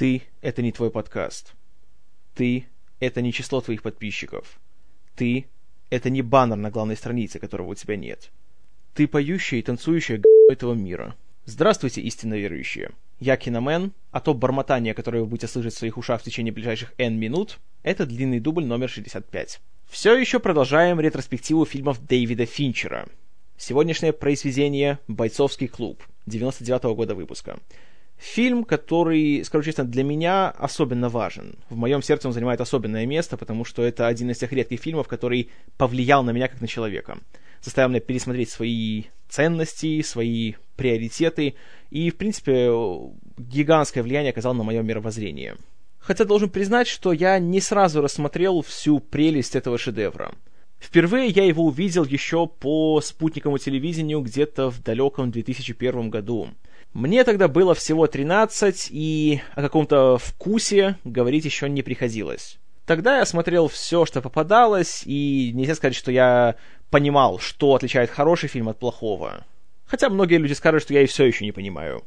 Ты — это не твой подкаст. Ты — это не число твоих подписчиков. Ты — это не баннер на главной странице, которого у тебя нет. Ты поющая и танцующая г*** этого мира. Здравствуйте, истинно верующие. Я Киномен, а то бормотание, которое вы будете слышать в своих ушах в течение ближайших N минут, это длинный дубль номер 65. Все еще продолжаем ретроспективу фильмов Дэвида Финчера. Сегодняшнее произведение «Бойцовский клуб» 99 -го года выпуска. Фильм, который, скажу честно, для меня особенно важен. В моем сердце он занимает особенное место, потому что это один из тех редких фильмов, который повлиял на меня как на человека. Заставил меня пересмотреть свои ценности, свои приоритеты, и, в принципе, гигантское влияние оказал на мое мировоззрение. Хотя должен признать, что я не сразу рассмотрел всю прелесть этого шедевра. Впервые я его увидел еще по спутниковому телевидению где-то в далеком 2001 году – мне тогда было всего 13, и о каком-то вкусе говорить еще не приходилось. Тогда я смотрел все, что попадалось, и нельзя сказать, что я понимал, что отличает хороший фильм от плохого. Хотя многие люди скажут, что я и все еще не понимаю.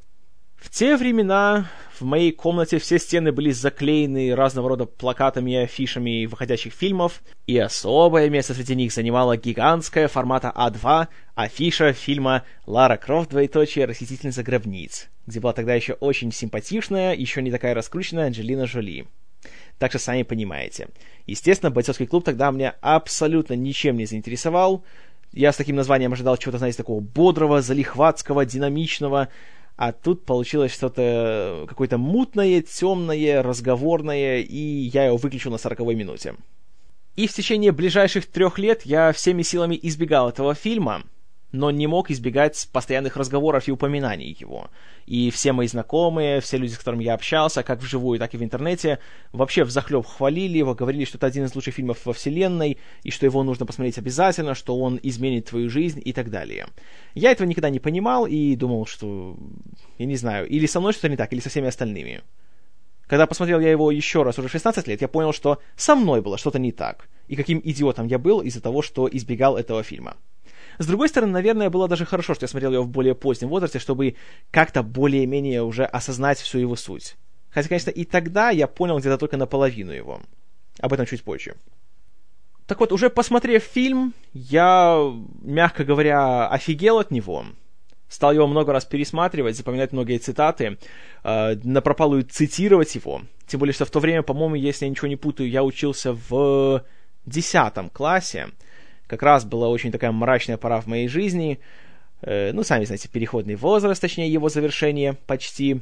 В те времена в моей комнате все стены были заклеены разного рода плакатами и афишами выходящих фильмов, и особое место среди них занимала гигантская формата А2 афиша фильма «Лара Крофт. Двоеточие. Расхитительница гробниц», где была тогда еще очень симпатичная, еще не такая раскрученная Анджелина Жоли. Так что сами понимаете. Естественно, бойцовский клуб тогда меня абсолютно ничем не заинтересовал. Я с таким названием ожидал чего-то, знаете, такого бодрого, залихватского, динамичного, а тут получилось что-то какое-то мутное, темное, разговорное, и я его выключил на сороковой минуте. И в течение ближайших трех лет я всеми силами избегал этого фильма, но не мог избегать постоянных разговоров и упоминаний его. И все мои знакомые, все люди, с которыми я общался, как вживую, так и в интернете, вообще взахлеб хвалили его, говорили, что это один из лучших фильмов во вселенной, и что его нужно посмотреть обязательно, что он изменит твою жизнь и так далее. Я этого никогда не понимал и думал, что, я не знаю, или со мной что-то не так, или со всеми остальными. Когда посмотрел я его еще раз уже в 16 лет, я понял, что со мной было что-то не так, и каким идиотом я был из-за того, что избегал этого фильма. С другой стороны, наверное, было даже хорошо, что я смотрел его в более позднем возрасте, чтобы как-то более-менее уже осознать всю его суть. Хотя, конечно, и тогда я понял где-то только наполовину его. Об этом чуть позже. Так вот, уже посмотрев фильм, я, мягко говоря, офигел от него. Стал его много раз пересматривать, запоминать многие цитаты, э, напропалую цитировать его. Тем более, что в то время, по-моему, если я ничего не путаю, я учился в десятом классе как раз была очень такая мрачная пора в моей жизни. Э, ну, сами знаете, переходный возраст, точнее, его завершение почти.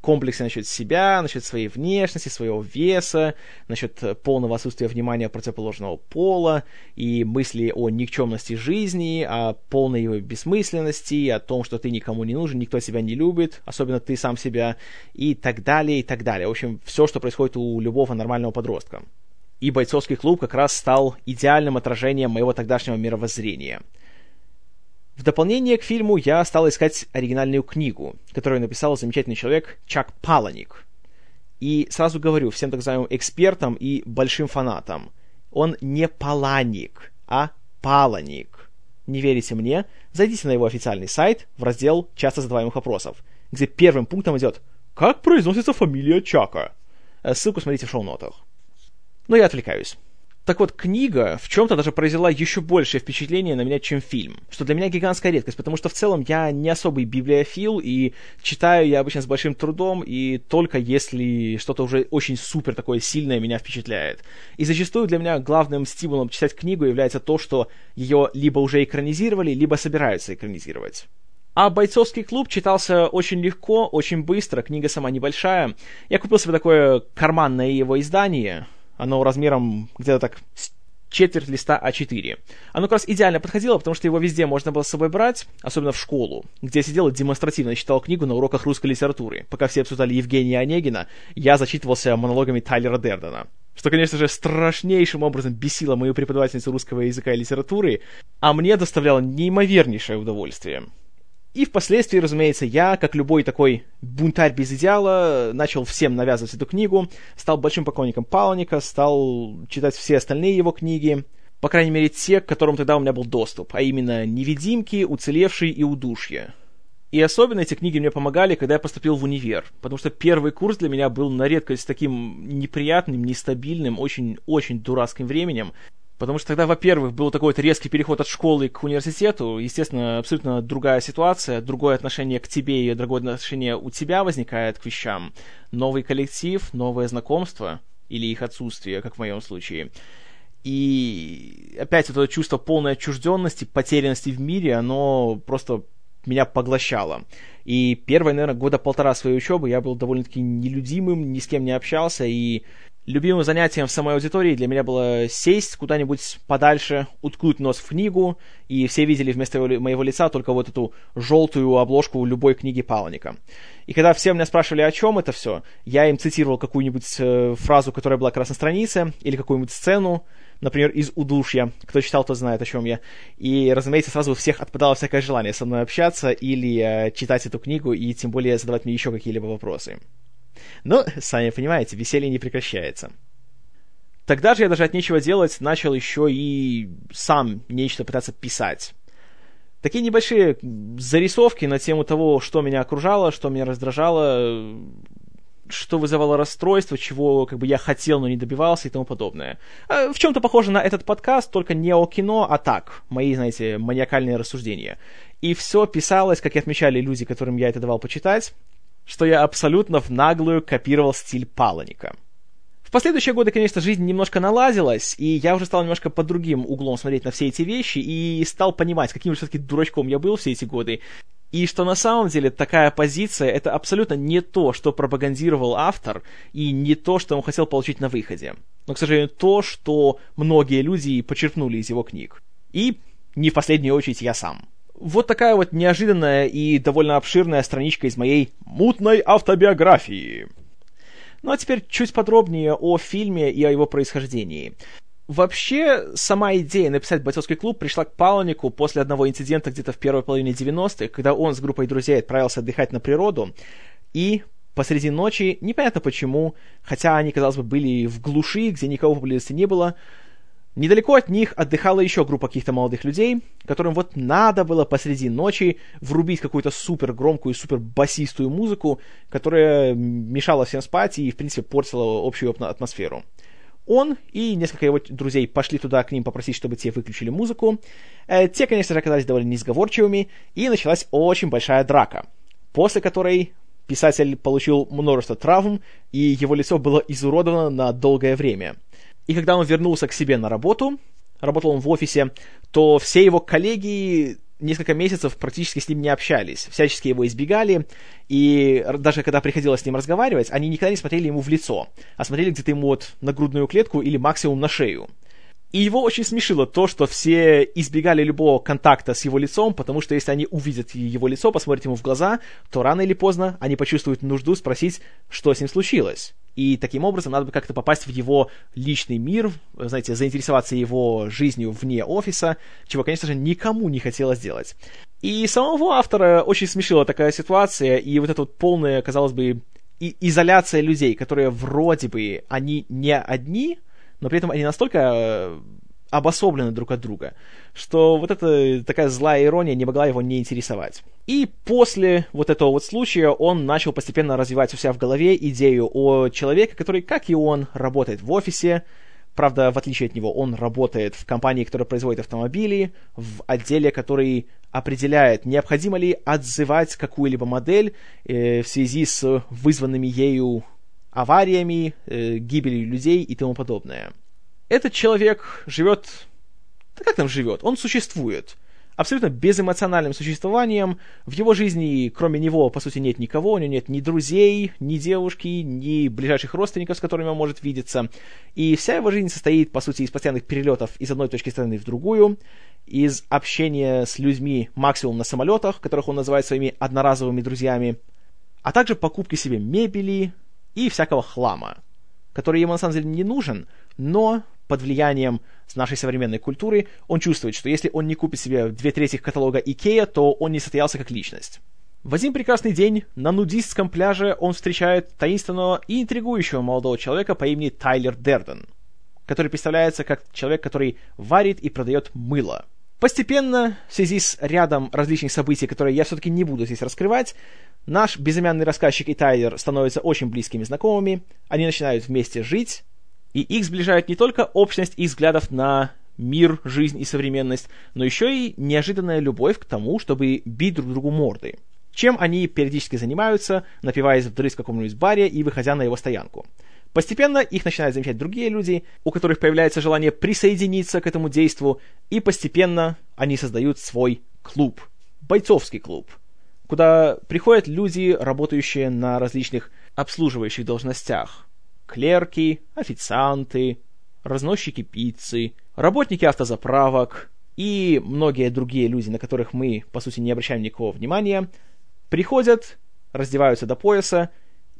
Комплексы насчет себя, насчет своей внешности, своего веса, насчет полного отсутствия внимания противоположного пола, и мысли о никчемности жизни, о полной его бессмысленности, о том, что ты никому не нужен, никто тебя не любит, особенно ты сам себя, и так далее, и так далее. В общем, все, что происходит у любого нормального подростка и бойцовский клуб как раз стал идеальным отражением моего тогдашнего мировоззрения. В дополнение к фильму я стал искать оригинальную книгу, которую написал замечательный человек Чак Паланик. И сразу говорю всем так называемым экспертам и большим фанатам, он не Паланик, а Паланик. Не верите мне? Зайдите на его официальный сайт в раздел «Часто задаваемых вопросов», где первым пунктом идет «Как произносится фамилия Чака?». Э, ссылку смотрите в шоу-нотах. Но я отвлекаюсь. Так вот, книга в чем-то даже произвела еще большее впечатление на меня, чем фильм. Что для меня гигантская редкость, потому что в целом я не особый библиофил, и читаю я обычно с большим трудом, и только если что-то уже очень супер такое сильное меня впечатляет. И зачастую для меня главным стимулом читать книгу является то, что ее либо уже экранизировали, либо собираются экранизировать. А «Бойцовский клуб» читался очень легко, очень быстро, книга сама небольшая. Я купил себе такое карманное его издание, оно размером где-то так четверть листа А4. Оно как раз идеально подходило, потому что его везде можно было с собой брать, особенно в школу, где я сидел и демонстративно читал книгу на уроках русской литературы. Пока все обсуждали Евгения Онегина, я зачитывался монологами Тайлера Дердена. Что, конечно же, страшнейшим образом бесило мою преподавательницу русского языка и литературы, а мне доставляло неимовернейшее удовольствие. И впоследствии, разумеется, я, как любой такой бунтарь без идеала, начал всем навязывать эту книгу, стал большим поклонником Паланика, стал читать все остальные его книги, по крайней мере, те, к которым тогда у меня был доступ, а именно «Невидимки», «Уцелевший» и «Удушье». И особенно эти книги мне помогали, когда я поступил в универ, потому что первый курс для меня был на редкость таким неприятным, нестабильным, очень-очень дурацким временем, Потому что тогда, во-первых, был такой вот резкий переход от школы к университету. Естественно, абсолютно другая ситуация, другое отношение к тебе и другое отношение у тебя возникает к вещам. Новый коллектив, новое знакомство или их отсутствие, как в моем случае. И опять вот это чувство полной отчужденности, потерянности в мире, оно просто меня поглощало. И первые, наверное, года полтора своей учебы я был довольно-таки нелюдимым, ни с кем не общался, и любимым занятием в самой аудитории для меня было сесть куда-нибудь подальше, уткнуть нос в книгу, и все видели вместо моего лица только вот эту желтую обложку любой книги Палника. И когда все меня спрашивали, о чем это все, я им цитировал какую-нибудь э, фразу, которая была как странице, или какую-нибудь сцену, например, из «Удушья». Кто читал, тот знает, о чем я. И, разумеется, сразу у всех отпадало всякое желание со мной общаться или э, читать эту книгу, и тем более задавать мне еще какие-либо вопросы. Но, сами понимаете, веселье не прекращается. Тогда же я даже от нечего делать начал еще и сам нечто пытаться писать. Такие небольшие зарисовки на тему того, что меня окружало, что меня раздражало, что вызывало расстройство, чего как бы я хотел, но не добивался и тому подобное. А, в чем-то похоже на этот подкаст, только не о кино, а так, мои, знаете, маниакальные рассуждения. И все писалось, как и отмечали люди, которым я это давал почитать, что я абсолютно в наглую копировал стиль Паланика. В последующие годы, конечно, жизнь немножко налазилась, и я уже стал немножко под другим углом смотреть на все эти вещи, и стал понимать, каким же все-таки дурачком я был все эти годы, и что на самом деле такая позиция это абсолютно не то, что пропагандировал автор, и не то, что он хотел получить на выходе. Но, к сожалению, то, что многие люди почерпнули из его книг. И не в последнюю очередь я сам. Вот такая вот неожиданная и довольно обширная страничка из моей мутной автобиографии. Ну а теперь чуть подробнее о фильме и о его происхождении. Вообще, сама идея написать бойцовский клуб пришла к Палнику после одного инцидента где-то в первой половине 90-х, когда он с группой друзей отправился отдыхать на природу, и посреди ночи, непонятно почему, хотя они, казалось бы, были в глуши, где никого поблизости не было, Недалеко от них отдыхала еще группа каких-то молодых людей, которым вот надо было посреди ночи врубить какую-то супер громкую, супер басистую музыку, которая мешала всем спать и, в принципе, портила общую атмосферу. Он и несколько его друзей пошли туда к ним попросить, чтобы те выключили музыку. Э, те, конечно же, оказались довольно несговорчивыми, и началась очень большая драка, после которой писатель получил множество травм, и его лицо было изуродовано на долгое время – и когда он вернулся к себе на работу, работал он в офисе, то все его коллеги несколько месяцев практически с ним не общались, всячески его избегали, и даже когда приходилось с ним разговаривать, они никогда не смотрели ему в лицо, а смотрели где-то ему вот на грудную клетку или максимум на шею. И его очень смешило то, что все избегали любого контакта с его лицом, потому что если они увидят его лицо, посмотрят ему в глаза, то рано или поздно они почувствуют нужду спросить, что с ним случилось. И таким образом надо бы как-то попасть в его личный мир, знаете, заинтересоваться его жизнью вне офиса, чего, конечно же, никому не хотелось делать. И самого автора очень смешила такая ситуация, и вот эта вот полная, казалось бы, и изоляция людей, которые вроде бы, они не одни, но при этом они настолько э, обособлены друг от друга, что вот эта такая злая ирония не могла его не интересовать. И после вот этого вот случая он начал постепенно развивать у себя в голове идею о человеке, который, как и он, работает в офисе, Правда, в отличие от него, он работает в компании, которая производит автомобили, в отделе, который определяет, необходимо ли отзывать какую-либо модель э, в связи с вызванными ею авариями, э, гибелью людей и тому подобное. Этот человек живет... Да как там живет? Он существует. Абсолютно безэмоциональным существованием. В его жизни, кроме него, по сути, нет никого. У него нет ни друзей, ни девушки, ни ближайших родственников, с которыми он может видеться. И вся его жизнь состоит, по сути, из постоянных перелетов из одной точки страны в другую, из общения с людьми максимум на самолетах, которых он называет своими одноразовыми друзьями, а также покупки себе мебели, и всякого хлама, который ему на самом деле не нужен, но под влиянием нашей современной культуры он чувствует, что если он не купит себе две трети каталога Икея, то он не состоялся как личность. В один прекрасный день на нудистском пляже он встречает таинственного и интригующего молодого человека по имени Тайлер Дерден, который представляется как человек, который варит и продает мыло. Постепенно, в связи с рядом различных событий, которые я все-таки не буду здесь раскрывать, наш безымянный рассказчик и Тайлер становятся очень близкими знакомыми, они начинают вместе жить, и их сближает не только общность их взглядов на мир, жизнь и современность, но еще и неожиданная любовь к тому, чтобы бить друг другу морды. Чем они периодически занимаются, напиваясь вдрызг в каком-нибудь баре и выходя на его стоянку. Постепенно их начинают замечать другие люди, у которых появляется желание присоединиться к этому действу, и постепенно они создают свой клуб, бойцовский клуб, куда приходят люди, работающие на различных обслуживающих должностях. Клерки, официанты, разносчики пиццы, работники автозаправок и многие другие люди, на которых мы, по сути, не обращаем никакого внимания, приходят, раздеваются до пояса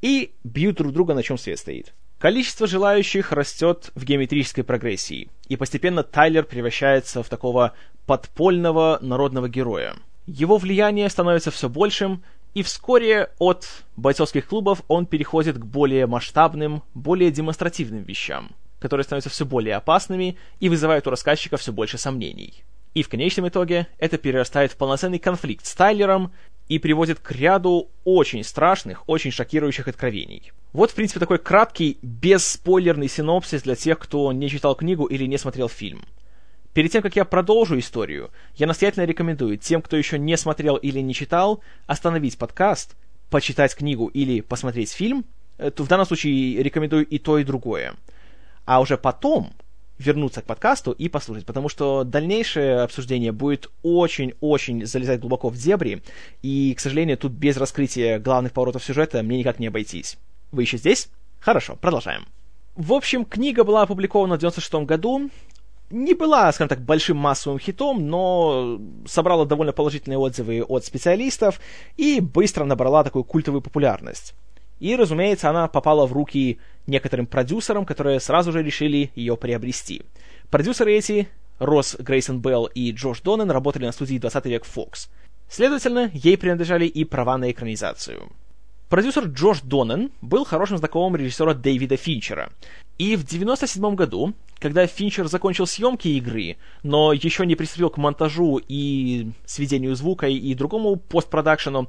и бьют друг друга, на чем свет стоит. Количество желающих растет в геометрической прогрессии, и постепенно Тайлер превращается в такого подпольного народного героя. Его влияние становится все большим, и вскоре от бойцовских клубов он переходит к более масштабным, более демонстративным вещам – которые становятся все более опасными и вызывают у рассказчика все больше сомнений. И в конечном итоге это перерастает в полноценный конфликт с Тайлером и приводит к ряду очень страшных, очень шокирующих откровений. Вот, в принципе, такой краткий, бесспойлерный синопсис для тех, кто не читал книгу или не смотрел фильм. Перед тем, как я продолжу историю, я настоятельно рекомендую тем, кто еще не смотрел или не читал, остановить подкаст, почитать книгу или посмотреть фильм. Э, в данном случае рекомендую и то, и другое а уже потом вернуться к подкасту и послушать, потому что дальнейшее обсуждение будет очень-очень залезать глубоко в дебри, и, к сожалению, тут без раскрытия главных поворотов сюжета мне никак не обойтись. Вы еще здесь? Хорошо, продолжаем. В общем, книга была опубликована в 96 году, не была, скажем так, большим массовым хитом, но собрала довольно положительные отзывы от специалистов и быстро набрала такую культовую популярность. И, разумеется, она попала в руки некоторым продюсерам, которые сразу же решили ее приобрести. Продюсеры эти, Росс Грейсон Белл и Джош Доннен, работали на студии 20 век Fox. Следовательно, ей принадлежали и права на экранизацию. Продюсер Джош Доннен был хорошим знакомым режиссера Дэвида Финчера. И в 1997 году, когда Финчер закончил съемки игры, но еще не приступил к монтажу и сведению звука и другому постпродакшену,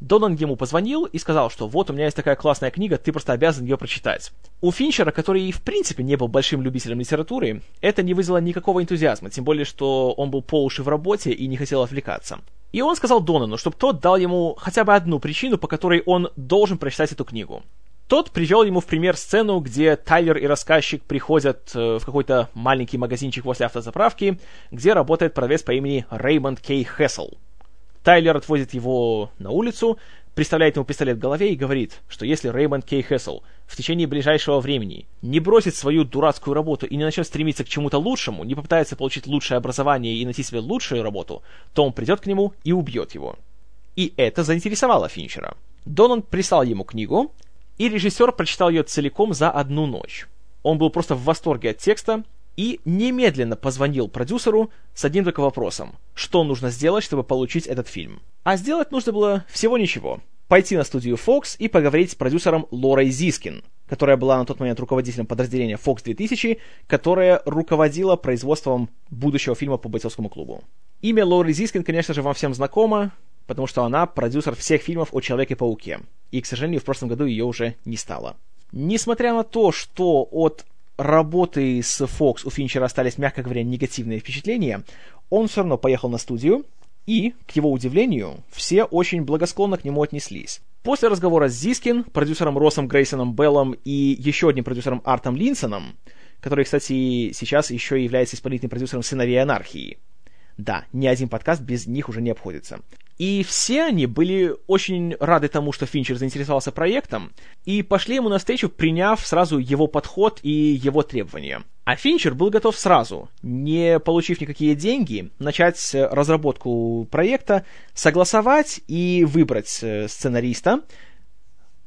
Донан ему позвонил и сказал, что вот у меня есть такая классная книга, ты просто обязан ее прочитать. У Финчера, который и в принципе не был большим любителем литературы, это не вызвало никакого энтузиазма, тем более, что он был по уши в работе и не хотел отвлекаться. И он сказал Донану, чтобы тот дал ему хотя бы одну причину, по которой он должен прочитать эту книгу. Тот привел ему в пример сцену, где Тайлер и рассказчик приходят э, в какой-то маленький магазинчик возле автозаправки, где работает продавец по имени Реймонд Кей Хессел. Тайлер отвозит его на улицу, приставляет ему пистолет в голове и говорит, что если Реймонд Кей Хессел в течение ближайшего времени не бросит свою дурацкую работу и не начнет стремиться к чему-то лучшему, не попытается получить лучшее образование и найти себе лучшую работу, то он придет к нему и убьет его. И это заинтересовало Финчера. Донан прислал ему книгу, и режиссер прочитал ее целиком за одну ночь. Он был просто в восторге от текста и немедленно позвонил продюсеру с одним только вопросом. Что нужно сделать, чтобы получить этот фильм? А сделать нужно было всего ничего. Пойти на студию Fox и поговорить с продюсером Лорой Зискин, которая была на тот момент руководителем подразделения Fox 2000, которая руководила производством будущего фильма по бойцовскому клубу. Имя Лоры Зискин, конечно же, вам всем знакомо, потому что она продюсер всех фильмов о Человеке-пауке. И, к сожалению, в прошлом году ее уже не стало. Несмотря на то, что от работы с Fox у Финчера остались, мягко говоря, негативные впечатления, он все равно поехал на студию, и, к его удивлению, все очень благосклонно к нему отнеслись. После разговора с Зискин, продюсером Россом Грейсоном Беллом и еще одним продюсером Артом Линсоном, который, кстати, сейчас еще является исполнительным продюсером «Сыновей анархии», да, ни один подкаст без них уже не обходится. И все они были очень рады тому, что Финчер заинтересовался проектом, и пошли ему навстречу, приняв сразу его подход и его требования. А Финчер был готов сразу, не получив никакие деньги, начать разработку проекта, согласовать и выбрать э, сценариста,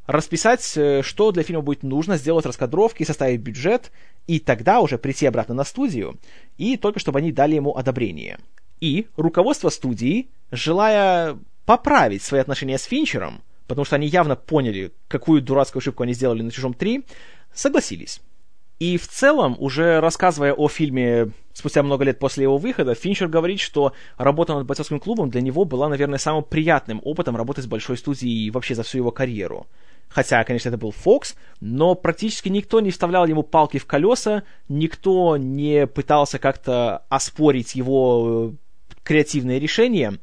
расписать, э, что для фильма будет нужно, сделать раскадровки, составить бюджет, и тогда уже прийти обратно на студию, и только чтобы они дали ему одобрение. И руководство студии, желая поправить свои отношения с Финчером, потому что они явно поняли, какую дурацкую ошибку они сделали на «Чужом 3», согласились. И в целом, уже рассказывая о фильме спустя много лет после его выхода, Финчер говорит, что работа над бойцовским клубом для него была, наверное, самым приятным опытом работы с большой студией вообще за всю его карьеру. Хотя, конечно, это был Фокс, но практически никто не вставлял ему палки в колеса, никто не пытался как-то оспорить его э, креативные решения.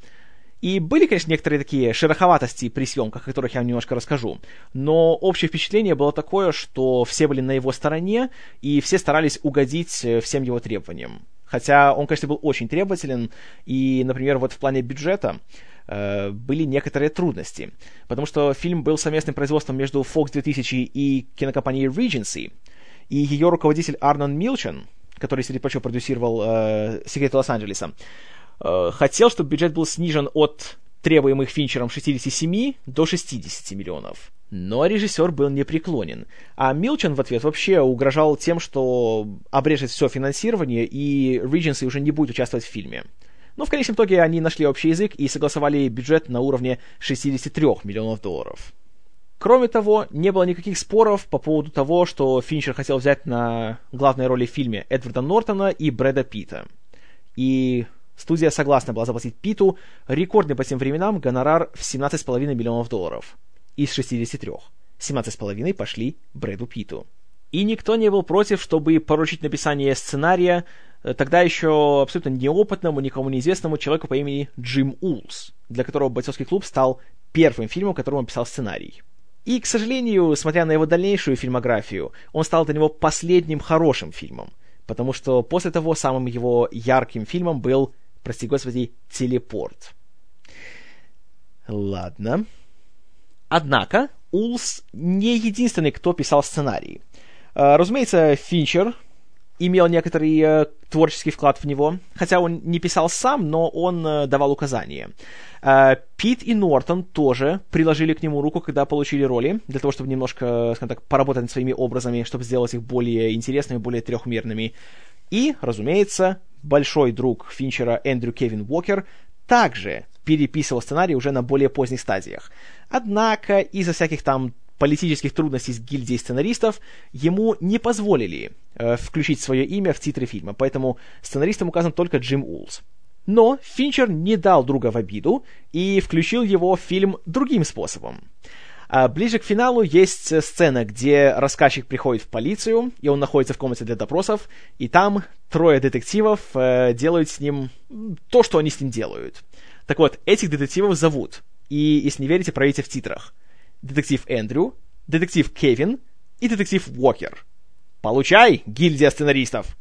И были, конечно, некоторые такие шероховатости при съемках, о которых я вам немножко расскажу. Но общее впечатление было такое, что все были на его стороне, и все старались угодить э, всем его требованиям. Хотя он, конечно, был очень требователен, и, например, вот в плане бюджета э, были некоторые трудности. Потому что фильм был совместным производством между Fox 2000 и кинокомпанией Regency, и ее руководитель Арнон Милчен, который, среди прочего, продюсировал э, «Секреты Лос-Анджелеса», хотел, чтобы бюджет был снижен от требуемых Финчером 67 до 60 миллионов. Но режиссер был непреклонен. А Милчен в ответ вообще угрожал тем, что обрежет все финансирование, и Regency уже не будет участвовать в фильме. Но в конечном итоге они нашли общий язык и согласовали бюджет на уровне 63 миллионов долларов. Кроме того, не было никаких споров по поводу того, что Финчер хотел взять на главной роли в фильме Эдварда Нортона и Брэда Питта. И Студия согласна была заплатить Питу рекордный по тем временам гонорар в 17,5 миллионов долларов из 63. 17,5 пошли Брэду Питу. И никто не был против, чтобы поручить написание сценария э, тогда еще абсолютно неопытному, никому неизвестному человеку по имени Джим Улс, для которого «Бойцовский клуб» стал первым фильмом, которому он писал сценарий. И, к сожалению, смотря на его дальнейшую фильмографию, он стал для него последним хорошим фильмом, потому что после того самым его ярким фильмом был прости господи, телепорт. Ладно. Однако, Улс не единственный, кто писал сценарий. А, разумеется, Финчер имел некоторый э, творческий вклад в него, хотя он не писал сам, но он э, давал указания. Э, Пит и Нортон тоже приложили к нему руку, когда получили роли, для того, чтобы немножко, скажем так, поработать над своими образами, чтобы сделать их более интересными, более трехмерными. И, разумеется, большой друг Финчера Эндрю Кевин Уокер также переписывал сценарий уже на более поздних стадиях. Однако из-за всяких там политических трудностей с гильдией сценаристов ему не позволили э, включить свое имя в титры фильма, поэтому сценаристом указан только Джим Улс. Но Финчер не дал друга в обиду и включил его в фильм другим способом. А ближе к финалу есть сцена, где рассказчик приходит в полицию, и он находится в комнате для допросов, и там трое детективов э, делают с ним то, что они с ним делают. Так вот, этих детективов зовут, и если не верите, проверите в титрах. Детектив Эндрю, детектив Кевин и детектив Уокер. Получай, гильдия сценаристов!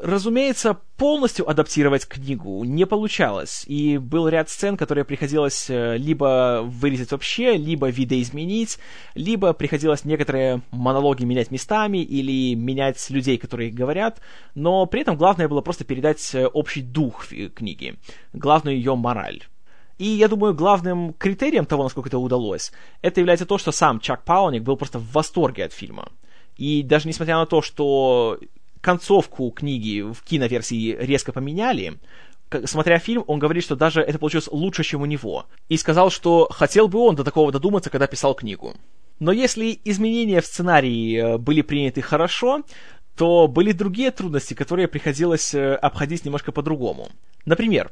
Разумеется, полностью адаптировать книгу не получалось, и был ряд сцен, которые приходилось э, либо вырезать вообще, либо видоизменить, либо приходилось некоторые монологи менять местами или менять людей, которые говорят, но при этом главное было просто передать э, общий дух книги, главную ее мораль. И я думаю, главным критерием того, насколько это удалось, это является то, что сам Чак Пауник был просто в восторге от фильма. И даже несмотря на то, что концовку книги в киноверсии резко поменяли, смотря фильм, он говорит, что даже это получилось лучше, чем у него. И сказал, что хотел бы он до такого додуматься, когда писал книгу. Но если изменения в сценарии э, были приняты хорошо, то были другие трудности, которые приходилось э, обходить немножко по-другому. Например,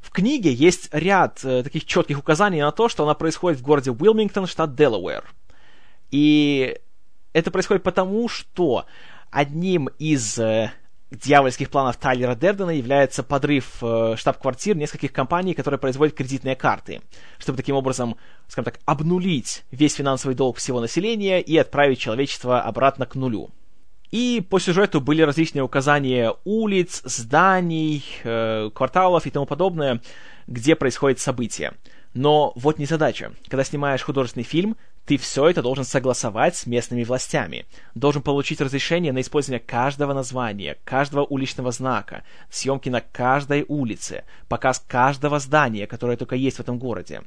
в книге есть ряд э, таких четких указаний на то, что она происходит в городе Уилмингтон, штат Делавэр. И это происходит потому, что Одним из э, дьявольских планов Тайлера Дердена является подрыв э, штаб-квартир нескольких компаний, которые производят кредитные карты, чтобы таким образом, скажем так, обнулить весь финансовый долг всего населения и отправить человечество обратно к нулю. И по сюжету были различные указания улиц, зданий, э, кварталов и тому подобное, где происходит событие. Но вот не задача. Когда снимаешь художественный фильм, ты все это должен согласовать с местными властями. Должен получить разрешение на использование каждого названия, каждого уличного знака, съемки на каждой улице, показ каждого здания, которое только есть в этом городе.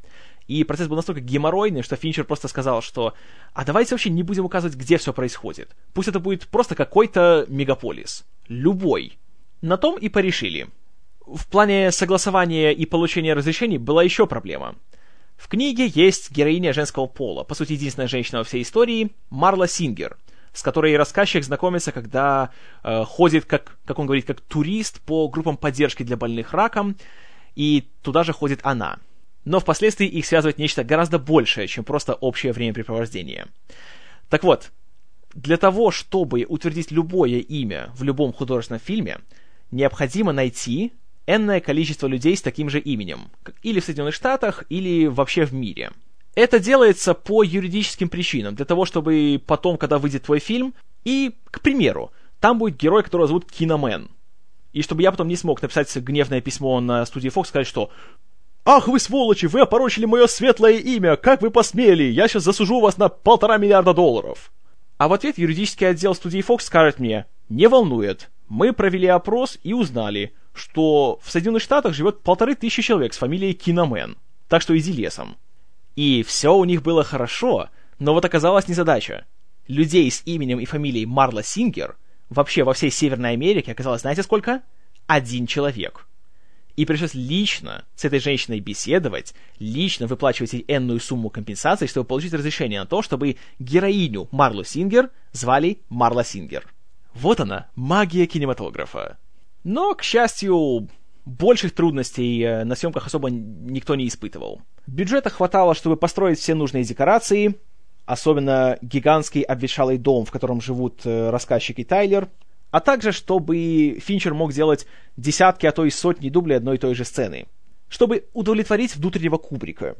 И процесс был настолько геморройный, что Финчер просто сказал, что «А давайте вообще не будем указывать, где все происходит. Пусть это будет просто какой-то мегаполис. Любой». На том и порешили. В плане согласования и получения разрешений была еще проблема. В книге есть героиня женского пола, по сути, единственная женщина во всей истории, Марла Сингер, с которой рассказчик знакомится, когда э, ходит, как, как он говорит, как турист по группам поддержки для больных раком, и туда же ходит она. Но впоследствии их связывает нечто гораздо большее, чем просто общее времяпрепровождение. Так вот, для того, чтобы утвердить любое имя в любом художественном фильме, необходимо найти энное количество людей с таким же именем, или в Соединенных Штатах, или вообще в мире. Это делается по юридическим причинам, для того, чтобы потом, когда выйдет твой фильм, и, к примеру, там будет герой, которого зовут Киномен. И чтобы я потом не смог написать гневное письмо на студии Fox, сказать, что «Ах вы сволочи, вы опорочили мое светлое имя, как вы посмели, я сейчас засужу вас на полтора миллиарда долларов». А в ответ юридический отдел студии Fox скажет мне «Не волнует, мы провели опрос и узнали, что в Соединенных Штатах живет полторы тысячи человек с фамилией Киномен, так что иди лесом». И все у них было хорошо, но вот оказалась незадача. Людей с именем и фамилией Марла Сингер вообще во всей Северной Америке оказалось, знаете сколько? Один человек. И пришлось лично с этой женщиной беседовать, лично выплачивать ей энную сумму компенсации, чтобы получить разрешение на то, чтобы героиню Марлу Сингер звали Марла Сингер. Вот она, магия кинематографа. Но, к счастью, больших трудностей э, на съемках особо никто не испытывал. Бюджета хватало, чтобы построить все нужные декорации, особенно гигантский обветшалый дом, в котором живут э, рассказчик и Тайлер, а также чтобы Финчер мог делать десятки, а то и сотни дублей одной и той же сцены, чтобы удовлетворить внутреннего Кубрика.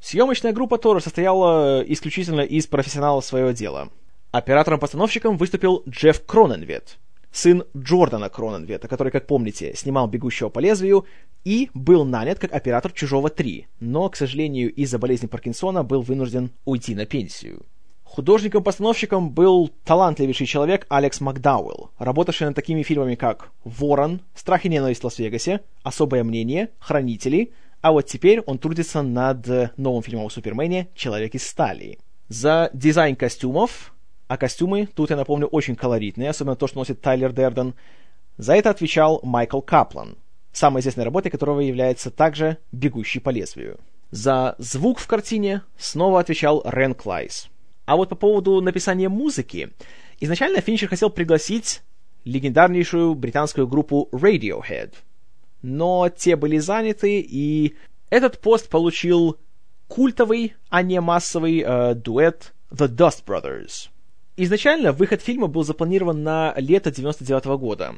Съемочная группа тоже состояла исключительно из профессионалов своего дела. Оператором-постановщиком выступил Джефф Кроненвет, сын Джордана Кроненвета, который, как помните, снимал «Бегущего по лезвию» и был нанят как оператор «Чужого 3», но, к сожалению, из-за болезни Паркинсона был вынужден уйти на пенсию. Художником-постановщиком был талантливейший человек Алекс Макдауэлл, работавший над такими фильмами, как «Ворон», «Страх и ненависть в Лас-Вегасе», «Особое мнение», «Хранители», а вот теперь он трудится над новым фильмом о Супермене «Человек из стали». За дизайн костюмов, а костюмы, тут я напомню, очень колоритные, особенно то, что носит Тайлер Дерден, за это отвечал Майкл Каплан, самой известной работой которого является также «Бегущий по лезвию». За звук в картине снова отвечал Рен Клайс. А вот по поводу написания музыки, изначально Финчер хотел пригласить легендарнейшую британскую группу Radiohead. Но те были заняты, и этот пост получил культовый, а не массовый э, дуэт The Dust Brothers. Изначально выход фильма был запланирован на лето 99 -го года.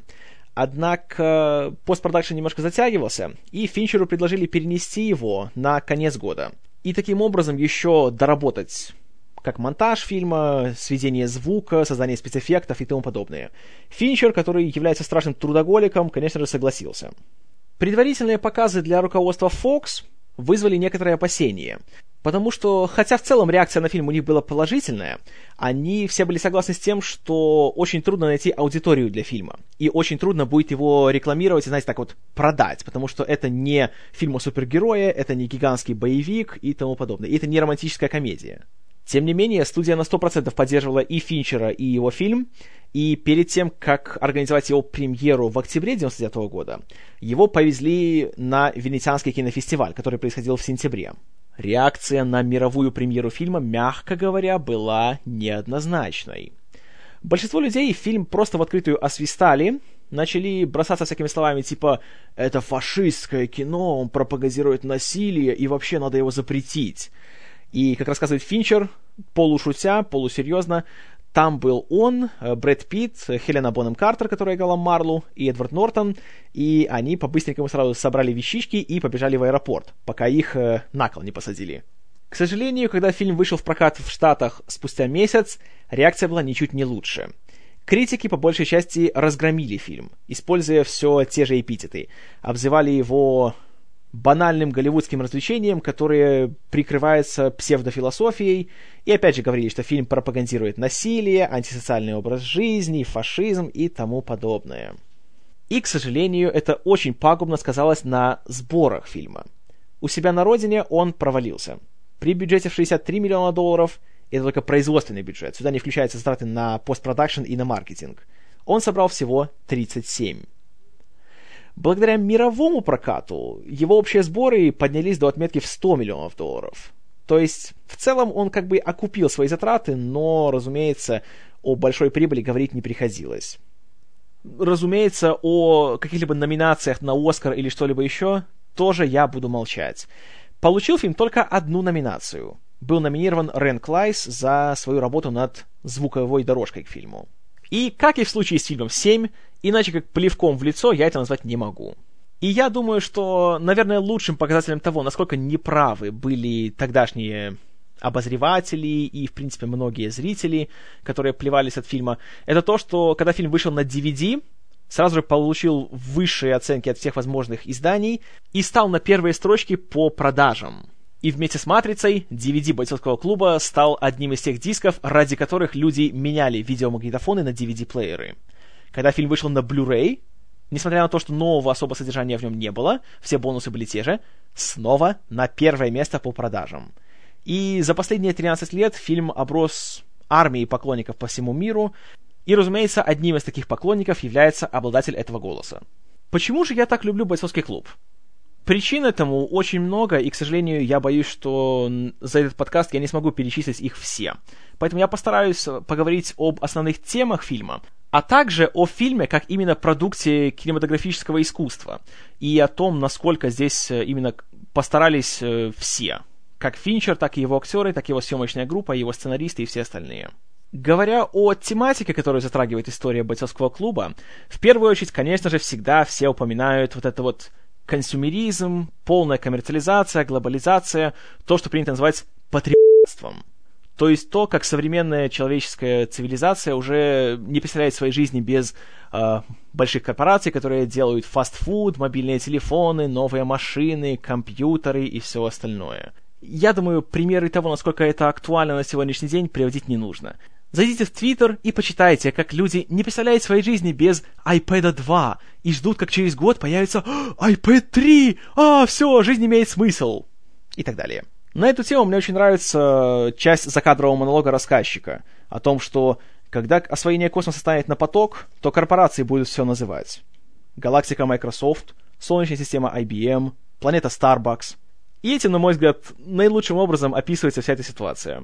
Однако постпродакшн немножко затягивался, и Финчеру предложили перенести его на конец года. И таким образом еще доработать как монтаж фильма, сведение звука, создание спецэффектов и тому подобное. Финчер, который является страшным трудоголиком, конечно же, согласился. Предварительные показы для руководства Fox вызвали некоторые опасения, потому что, хотя в целом реакция на фильм у них была положительная, они все были согласны с тем, что очень трудно найти аудиторию для фильма, и очень трудно будет его рекламировать знаете, так вот продать, потому что это не фильм о супергерое, это не гигантский боевик и тому подобное, и это не романтическая комедия. Тем не менее, студия на 100% поддерживала и Финчера, и его фильм, и перед тем, как организовать его премьеру в октябре 1999 года, его повезли на Венецианский кинофестиваль, который происходил в сентябре. Реакция на мировую премьеру фильма, мягко говоря, была неоднозначной. Большинство людей фильм просто в открытую освистали, начали бросаться всякими словами типа «это фашистское кино, он пропагандирует насилие, и вообще надо его запретить». И, как рассказывает Финчер, полушутя, полусерьезно, там был он, э, Брэд Питт, Хелена Бонем Картер, которая играла Марлу, и Эдвард Нортон, и они по-быстренькому сразу собрали вещички и побежали в аэропорт, пока их э, на кол не посадили. К сожалению, когда фильм вышел в прокат в Штатах спустя месяц, реакция была ничуть не лучше. Критики по большей части разгромили фильм, используя все те же эпитеты. Обзывали его банальным голливудским развлечением, которое прикрывается псевдофилософией, и опять же говорили, что фильм пропагандирует насилие, антисоциальный образ жизни, фашизм и тому подобное. И, к сожалению, это очень пагубно сказалось на сборах фильма. У себя на родине он провалился. При бюджете в 63 миллиона долларов, это только производственный бюджет, сюда не включаются затраты на постпродакшн и на маркетинг, он собрал всего 37. Благодаря мировому прокату его общие сборы поднялись до отметки в 100 миллионов долларов. То есть, в целом, он как бы окупил свои затраты, но, разумеется, о большой прибыли говорить не приходилось. Разумеется, о каких-либо номинациях на Оскар или что-либо еще тоже я буду молчать. Получил фильм только одну номинацию. Был номинирован Рен Клайс за свою работу над звуковой дорожкой к фильму. И, как и в случае с фильмом 7, иначе как плевком в лицо я это назвать не могу. И я думаю, что, наверное, лучшим показателем того, насколько неправы были тогдашние обозреватели и, в принципе, многие зрители, которые плевались от фильма, это то, что когда фильм вышел на DVD, сразу же получил высшие оценки от всех возможных изданий и стал на первые строчки по продажам. И вместе с «Матрицей» DVD бойцовского клуба стал одним из тех дисков, ради которых люди меняли видеомагнитофоны на DVD-плееры. Когда фильм вышел на Blu-ray, несмотря на то, что нового особого содержания в нем не было, все бонусы были те же, снова на первое место по продажам. И за последние 13 лет фильм оброс армией поклонников по всему миру, и, разумеется, одним из таких поклонников является обладатель этого голоса. Почему же я так люблю бойцовский клуб? Причин этому очень много, и, к сожалению, я боюсь, что за этот подкаст я не смогу перечислить их все. Поэтому я постараюсь поговорить об основных темах фильма, а также о фильме как именно продукте кинематографического искусства, и о том, насколько здесь э, именно постарались э, все. Как Финчер, так и его актеры, так и его съемочная группа, его сценаристы и все остальные. Говоря о тематике, которую затрагивает история бойцовского клуба, в первую очередь, конечно же, всегда все упоминают вот это вот консюмеризм, полная коммерциализация, глобализация, то, что принято называть потребительством. То есть то, как современная человеческая цивилизация уже не представляет своей жизни без э, больших корпораций, которые делают фастфуд, мобильные телефоны, новые машины, компьютеры и все остальное. Я думаю, примеры того, насколько это актуально на сегодняшний день, приводить не нужно. Зайдите в Твиттер и почитайте, как люди не представляют своей жизни без iPad 2 и ждут, как через год появится iPad 3, а, все, жизнь имеет смысл. И так далее. На эту тему мне очень нравится часть закадрового монолога рассказчика о том, что когда освоение космоса станет на поток, то корпорации будут все называть. Галактика Microsoft, Солнечная система IBM, планета Starbucks. И этим, на мой взгляд, наилучшим образом описывается вся эта ситуация.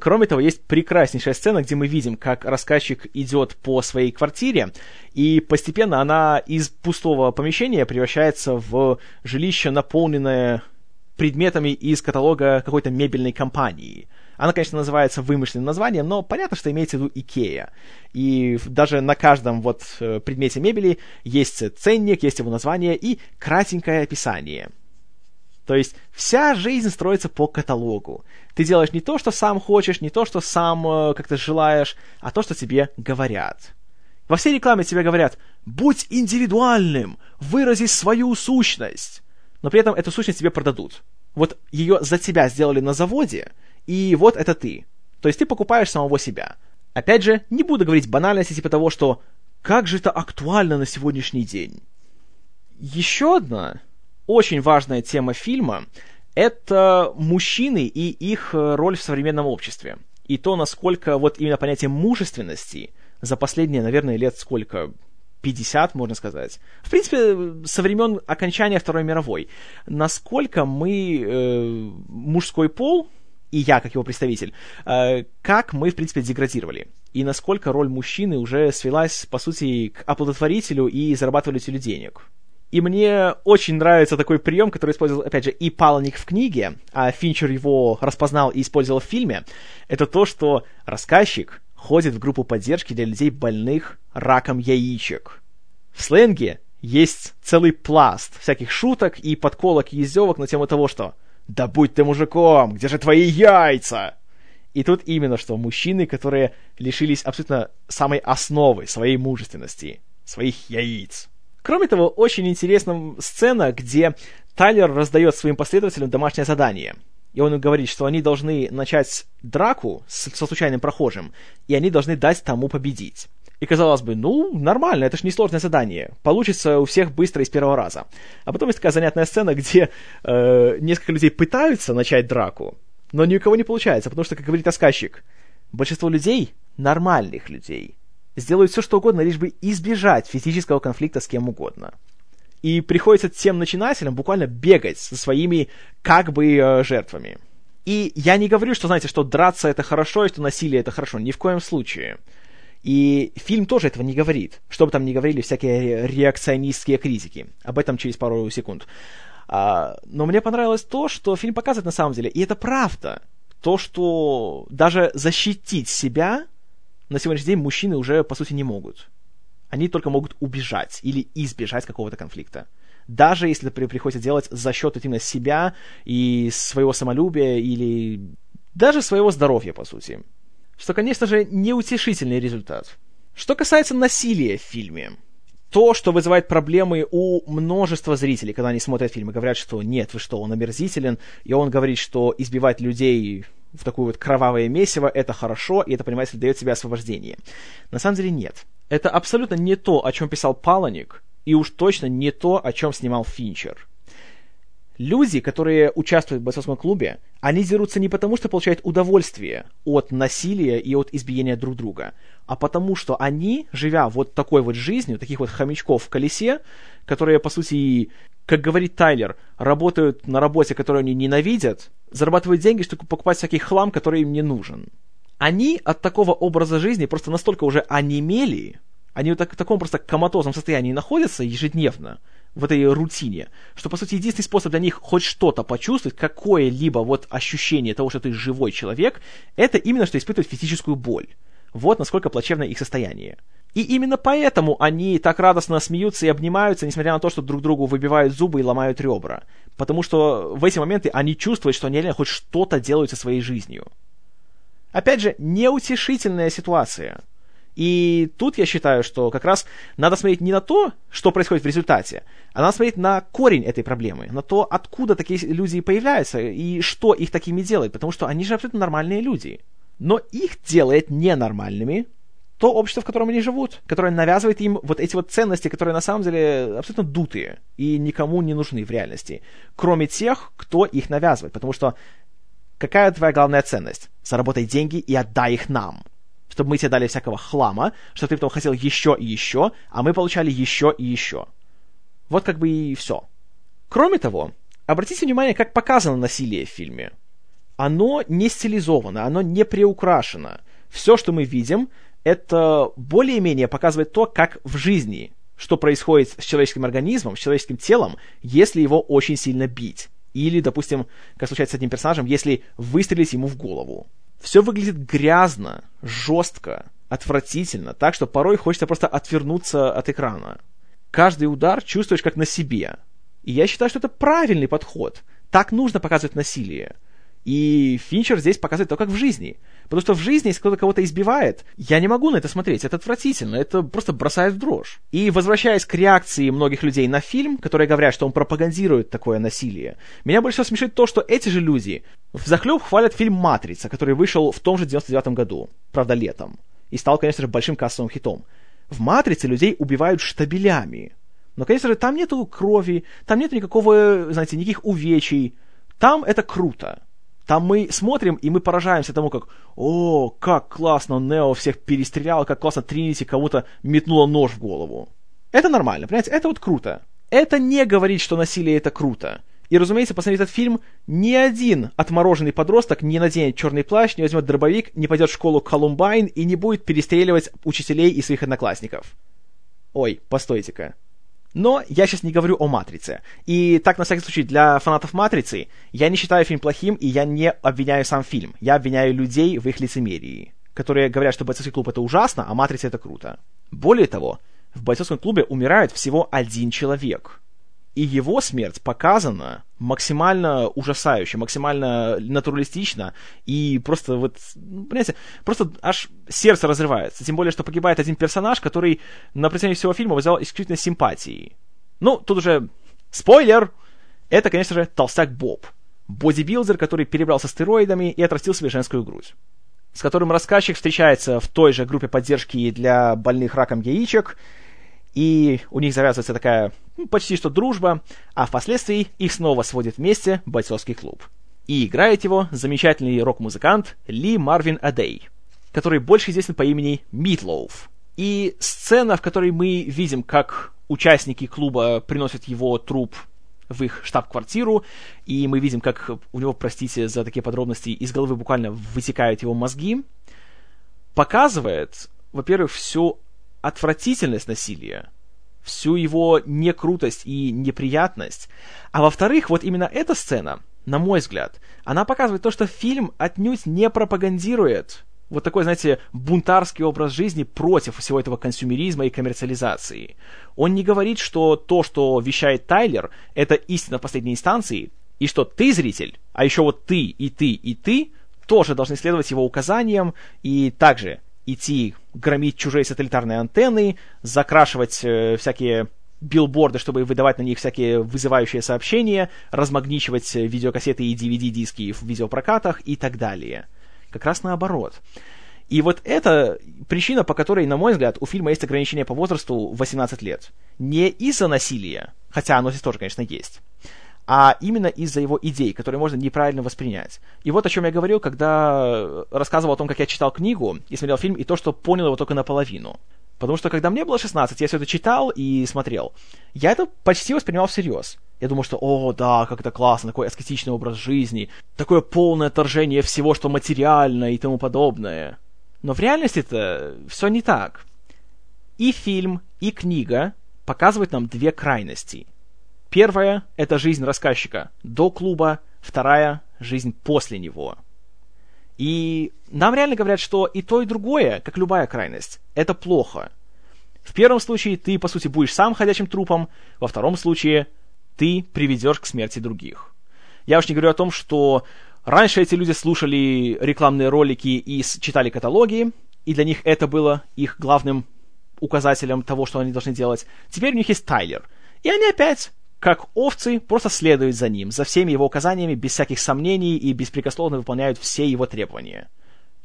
Кроме того, есть прекраснейшая сцена, где мы видим, как рассказчик идет по своей квартире, и постепенно она из пустого помещения превращается в жилище, наполненное предметами из каталога какой-то мебельной компании. Она, конечно, называется вымышленным названием, но понятно, что имеется в виду Икея. И даже на каждом вот э, предмете мебели есть ценник, есть его название и кратенькое описание. То есть вся жизнь строится по каталогу. Ты делаешь не то, что сам хочешь, не то, что сам э, как-то желаешь, а то, что тебе говорят. Во всей рекламе тебе говорят «Будь индивидуальным! Вырази свою сущность!» но при этом эту сущность тебе продадут. Вот ее за тебя сделали на заводе, и вот это ты. То есть ты покупаешь самого себя. Опять же, не буду говорить банальности типа того, что как же это актуально на сегодняшний день. Еще одна очень важная тема фильма — это мужчины и их роль в современном обществе. И то, насколько вот именно понятие мужественности за последние, наверное, лет сколько, 50, можно сказать. В принципе, со времен окончания Второй мировой. Насколько мы, э, мужской пол, и я, как его представитель, э, как мы, в принципе, деградировали. И насколько роль мужчины уже свелась, по сути, к оплодотворителю и зарабатывателю денег. И мне очень нравится такой прием, который использовал, опять же, и Палник в книге, а Финчер его распознал и использовал в фильме. Это то, что рассказчик ходит в группу поддержки для людей больных раком яичек. В сленге есть целый пласт всяких шуток и подколок и издевок на тему того, что «Да будь ты мужиком! Где же твои яйца?» И тут именно что мужчины, которые лишились абсолютно самой основы своей мужественности, своих яиц. Кроме того, очень интересна сцена, где Тайлер раздает своим последователям домашнее задание — и он говорит, что они должны начать драку с, со случайным прохожим, и они должны дать тому победить. И казалось бы, ну, нормально, это же несложное задание. Получится у всех быстро и с первого раза. А потом есть такая занятная сцена, где э, несколько людей пытаются начать драку, но ни у кого не получается, потому что, как говорит рассказчик, большинство людей, нормальных людей, сделают все, что угодно, лишь бы избежать физического конфликта с кем угодно и приходится тем начинателям буквально бегать со своими как бы э, жертвами. И я не говорю, что, знаете, что драться это хорошо, и что насилие это хорошо. Ни в коем случае. И фильм тоже этого не говорит, что бы там ни говорили всякие реакционистские критики. Об этом через пару секунд. А, но мне понравилось то, что фильм показывает на самом деле, и это правда, то, что даже защитить себя на сегодняшний день мужчины уже, по сути, не могут. Они только могут убежать или избежать какого-то конфликта. Даже если это приходится делать за счет именно себя и своего самолюбия или даже своего здоровья, по сути. Что, конечно же, неутешительный результат. Что касается насилия в фильме, то, что вызывает проблемы у множества зрителей, когда они смотрят фильм и говорят, что нет, вы что, он омерзителен, и он говорит, что избивать людей в такое вот кровавое месиво, это хорошо, и это, понимаете, дает себе освобождение. На самом деле нет. Это абсолютно не то, о чем писал Паланик, и уж точно не то, о чем снимал Финчер люди, которые участвуют в бойцовском клубе, они дерутся не потому, что получают удовольствие от насилия и от избиения друг друга, а потому что они, живя вот такой вот жизнью, таких вот хомячков в колесе, которые, по сути, как говорит Тайлер, работают на работе, которую они ненавидят, зарабатывают деньги, чтобы покупать всякий хлам, который им не нужен. Они от такого образа жизни просто настолько уже онемели, они вот в таком просто коматозном состоянии находятся ежедневно, в этой рутине, что, по сути, единственный способ для них хоть что-то почувствовать, какое-либо вот ощущение того, что ты живой человек, это именно что испытывать физическую боль. Вот насколько плачевно их состояние. И именно поэтому они так радостно смеются и обнимаются, несмотря на то, что друг другу выбивают зубы и ломают ребра. Потому что в эти моменты они чувствуют, что они реально хоть что-то делают со своей жизнью. Опять же, неутешительная ситуация. И тут я считаю, что как раз надо смотреть не на то, что происходит в результате, а надо смотреть на корень этой проблемы, на то, откуда такие люди появляются и что их такими делает, потому что они же абсолютно нормальные люди. Но их делает ненормальными то общество, в котором они живут, которое навязывает им вот эти вот ценности, которые на самом деле абсолютно дутые и никому не нужны в реальности, кроме тех, кто их навязывает, потому что какая твоя главная ценность? Заработай деньги и отдай их нам чтобы мы тебе дали всякого хлама, что ты потом хотел еще и еще, а мы получали еще и еще. Вот как бы и все. Кроме того, обратите внимание, как показано насилие в фильме. Оно не стилизовано, оно не приукрашено. Все, что мы видим, это более-менее показывает то, как в жизни, что происходит с человеческим организмом, с человеческим телом, если его очень сильно бить. Или, допустим, как случается с одним персонажем, если выстрелить ему в голову. Все выглядит грязно, жестко, отвратительно, так что порой хочется просто отвернуться от экрана. Каждый удар чувствуешь как на себе. И я считаю, что это правильный подход. Так нужно показывать насилие. И Финчер здесь показывает то, как в жизни. Потому что в жизни, если кто-то кого-то избивает, я не могу на это смотреть, это отвратительно, это просто бросает в дрожь. И возвращаясь к реакции многих людей на фильм, которые говорят, что он пропагандирует такое насилие, меня больше всего смешит то, что эти же люди в захлеб хвалят фильм «Матрица», который вышел в том же 99 году, правда, летом, и стал, конечно же, большим кассовым хитом. В «Матрице» людей убивают штабелями. Но, конечно же, там нету крови, там нет никакого, знаете, никаких увечий. Там это круто. Там мы смотрим, и мы поражаемся тому, как «О, как классно Нео всех перестрелял, как классно Тринити кого-то метнула нож в голову». Это нормально, понимаете, это вот круто. Это не говорит, что насилие это круто. И, разумеется, посмотрев этот фильм, ни один отмороженный подросток не наденет черный плащ, не возьмет дробовик, не пойдет в школу Колумбайн и не будет перестреливать учителей и своих одноклассников. Ой, постойте-ка. Но я сейчас не говорю о «Матрице». И так, на всякий случай, для фанатов «Матрицы» я не считаю фильм плохим, и я не обвиняю сам фильм. Я обвиняю людей в их лицемерии, которые говорят, что «Бойцовский клуб» — это ужасно, а «Матрица» — это круто. Более того, в бойцовском клубе умирает всего один человек и его смерть показана максимально ужасающе, максимально натуралистично, и просто вот, ну, понимаете, просто аж сердце разрывается. Тем более, что погибает один персонаж, который на протяжении всего фильма вызывал исключительно симпатии. Ну, тут уже спойлер! Это, конечно же, толстяк Боб. Бодибилдер, который перебрался стероидами и отрастил себе женскую грудь с которым рассказчик встречается в той же группе поддержки для больных раком яичек, и у них завязывается такая ну, почти что дружба, а впоследствии их снова сводит вместе бойцовский клуб. И играет его замечательный рок-музыкант Ли Марвин Адей, который больше известен по имени Митлоуф. И сцена, в которой мы видим, как участники клуба приносят его труп в их штаб-квартиру, и мы видим, как у него, простите за такие подробности, из головы буквально вытекают его мозги, показывает, во-первых, всю отвратительность насилия, всю его некрутость и неприятность, а во-вторых, вот именно эта сцена, на мой взгляд, она показывает то, что фильм отнюдь не пропагандирует вот такой, знаете, бунтарский образ жизни против всего этого консюмеризма и коммерциализации. Он не говорит, что то, что вещает Тайлер, это истина в последней инстанции, и что ты, зритель, а еще вот ты, и ты, и ты, тоже должны следовать его указаниям и также идти громить чужие сателлитарные антенны, закрашивать э, всякие билборды, чтобы выдавать на них всякие вызывающие сообщения, размагничивать видеокассеты и DVD-диски в видеопрокатах и так далее. Как раз наоборот. И вот это причина, по которой, на мой взгляд, у фильма есть ограничение по возрасту 18 лет. Не из-за насилия, хотя оно здесь тоже, конечно, есть, а именно из-за его идей, которые можно неправильно воспринять. И вот о чем я говорил, когда рассказывал о том, как я читал книгу и смотрел фильм, и то, что понял его только наполовину. Потому что когда мне было 16, я все это читал и смотрел. Я это почти воспринимал всерьез. Я думал, что, о, да, как это классно, такой аскетичный образ жизни, такое полное отторжение всего, что материально и тому подобное. Но в реальности это все не так. И фильм, и книга показывают нам две крайности. Первая — это жизнь рассказчика до клуба, вторая — жизнь после него. И нам реально говорят, что и то, и другое, как любая крайность, это плохо. В первом случае ты, по сути, будешь сам ходячим трупом, во втором случае ты приведешь к смерти других. Я уж не говорю о том, что раньше эти люди слушали рекламные ролики и читали каталоги, и для них это было их главным указателем того, что они должны делать. Теперь у них есть Тайлер. И они опять как овцы, просто следуют за ним, за всеми его указаниями, без всяких сомнений и беспрекословно выполняют все его требования.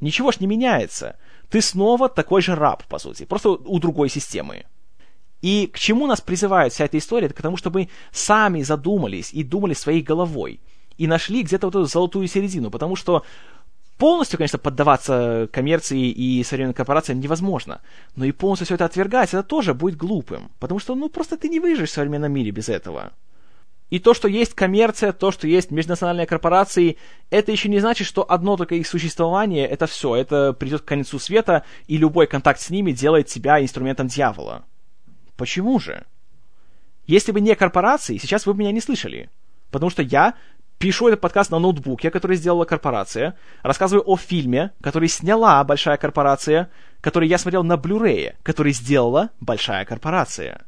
Ничего ж не меняется. Ты снова такой же раб, по сути, просто у другой системы. И к чему нас призывает вся эта история? Это к тому, чтобы мы сами задумались и думали своей головой. И нашли где-то вот эту золотую середину. Потому что полностью, конечно, поддаваться коммерции и современным корпорациям невозможно. Но и полностью все это отвергать, это тоже будет глупым. Потому что, ну, просто ты не выживешь в современном мире без этого. И то, что есть коммерция, то, что есть межнациональные корпорации, это еще не значит, что одно только их существование, это все, это придет к концу света, и любой контакт с ними делает тебя инструментом дьявола. Почему же? Если бы не корпорации, сейчас вы бы меня не слышали. Потому что я пишу этот подкаст на ноутбуке, который сделала корпорация, рассказываю о фильме, который сняла большая корпорация, который я смотрел на Blu-ray, который сделала большая корпорация.